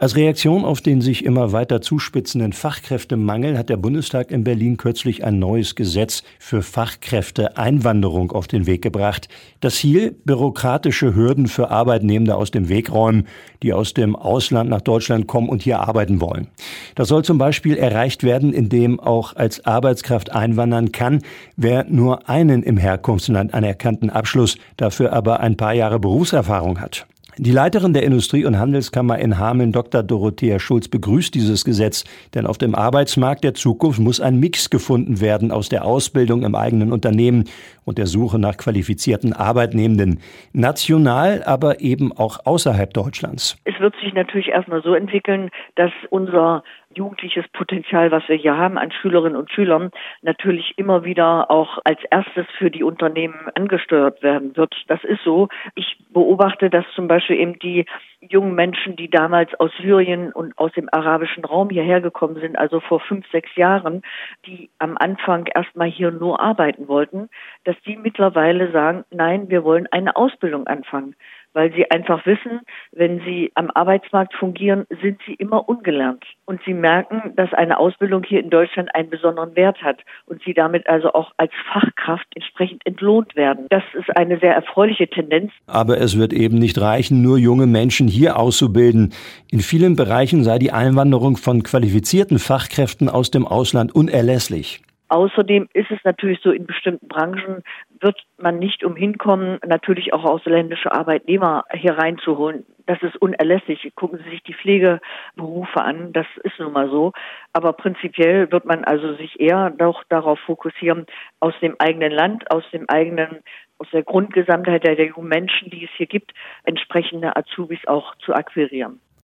Als Reaktion auf den sich immer weiter zuspitzenden Fachkräftemangel hat der Bundestag in Berlin kürzlich ein neues Gesetz für Fachkräfteeinwanderung auf den Weg gebracht. Das Ziel, bürokratische Hürden für Arbeitnehmende aus dem Weg räumen, die aus dem Ausland nach Deutschland kommen und hier arbeiten wollen. Das soll zum Beispiel erreicht werden, indem auch als Arbeitskraft einwandern kann, wer nur einen im Herkunftsland anerkannten Abschluss, dafür aber ein paar Jahre Berufserfahrung hat. Die Leiterin der Industrie- und Handelskammer in Hameln, Dr. Dorothea Schulz, begrüßt dieses Gesetz, denn auf dem Arbeitsmarkt der Zukunft muss ein Mix gefunden werden aus der Ausbildung im eigenen Unternehmen und der Suche nach qualifizierten Arbeitnehmenden, national, aber eben auch außerhalb Deutschlands. Es wird sich natürlich erstmal so entwickeln, dass unser jugendliches Potenzial, was wir hier haben an Schülerinnen und Schülern, natürlich immer wieder auch als erstes für die Unternehmen angesteuert werden wird. Das ist so. Ich beobachte, dass zum Beispiel eben die jungen Menschen, die damals aus Syrien und aus dem arabischen Raum hierher gekommen sind, also vor fünf, sechs Jahren, die am Anfang erstmal hier nur arbeiten wollten, dass die mittlerweile sagen, nein, wir wollen eine Ausbildung anfangen weil sie einfach wissen, wenn sie am Arbeitsmarkt fungieren, sind sie immer ungelernt. Und sie merken, dass eine Ausbildung hier in Deutschland einen besonderen Wert hat und sie damit also auch als Fachkraft entsprechend entlohnt werden. Das ist eine sehr erfreuliche Tendenz. Aber es wird eben nicht reichen, nur junge Menschen hier auszubilden. In vielen Bereichen sei die Einwanderung von qualifizierten Fachkräften aus dem Ausland unerlässlich. Außerdem ist es natürlich so, in bestimmten Branchen wird man nicht umhin kommen, natürlich auch ausländische Arbeitnehmer hier reinzuholen. Das ist unerlässlich. Gucken Sie sich die Pflegeberufe an, das ist nun mal so. Aber prinzipiell wird man also sich eher doch darauf fokussieren, aus dem eigenen Land, aus dem eigenen aus der Grundgesamtheit der jungen Menschen, die es hier gibt, entsprechende Azubis auch zu akquirieren.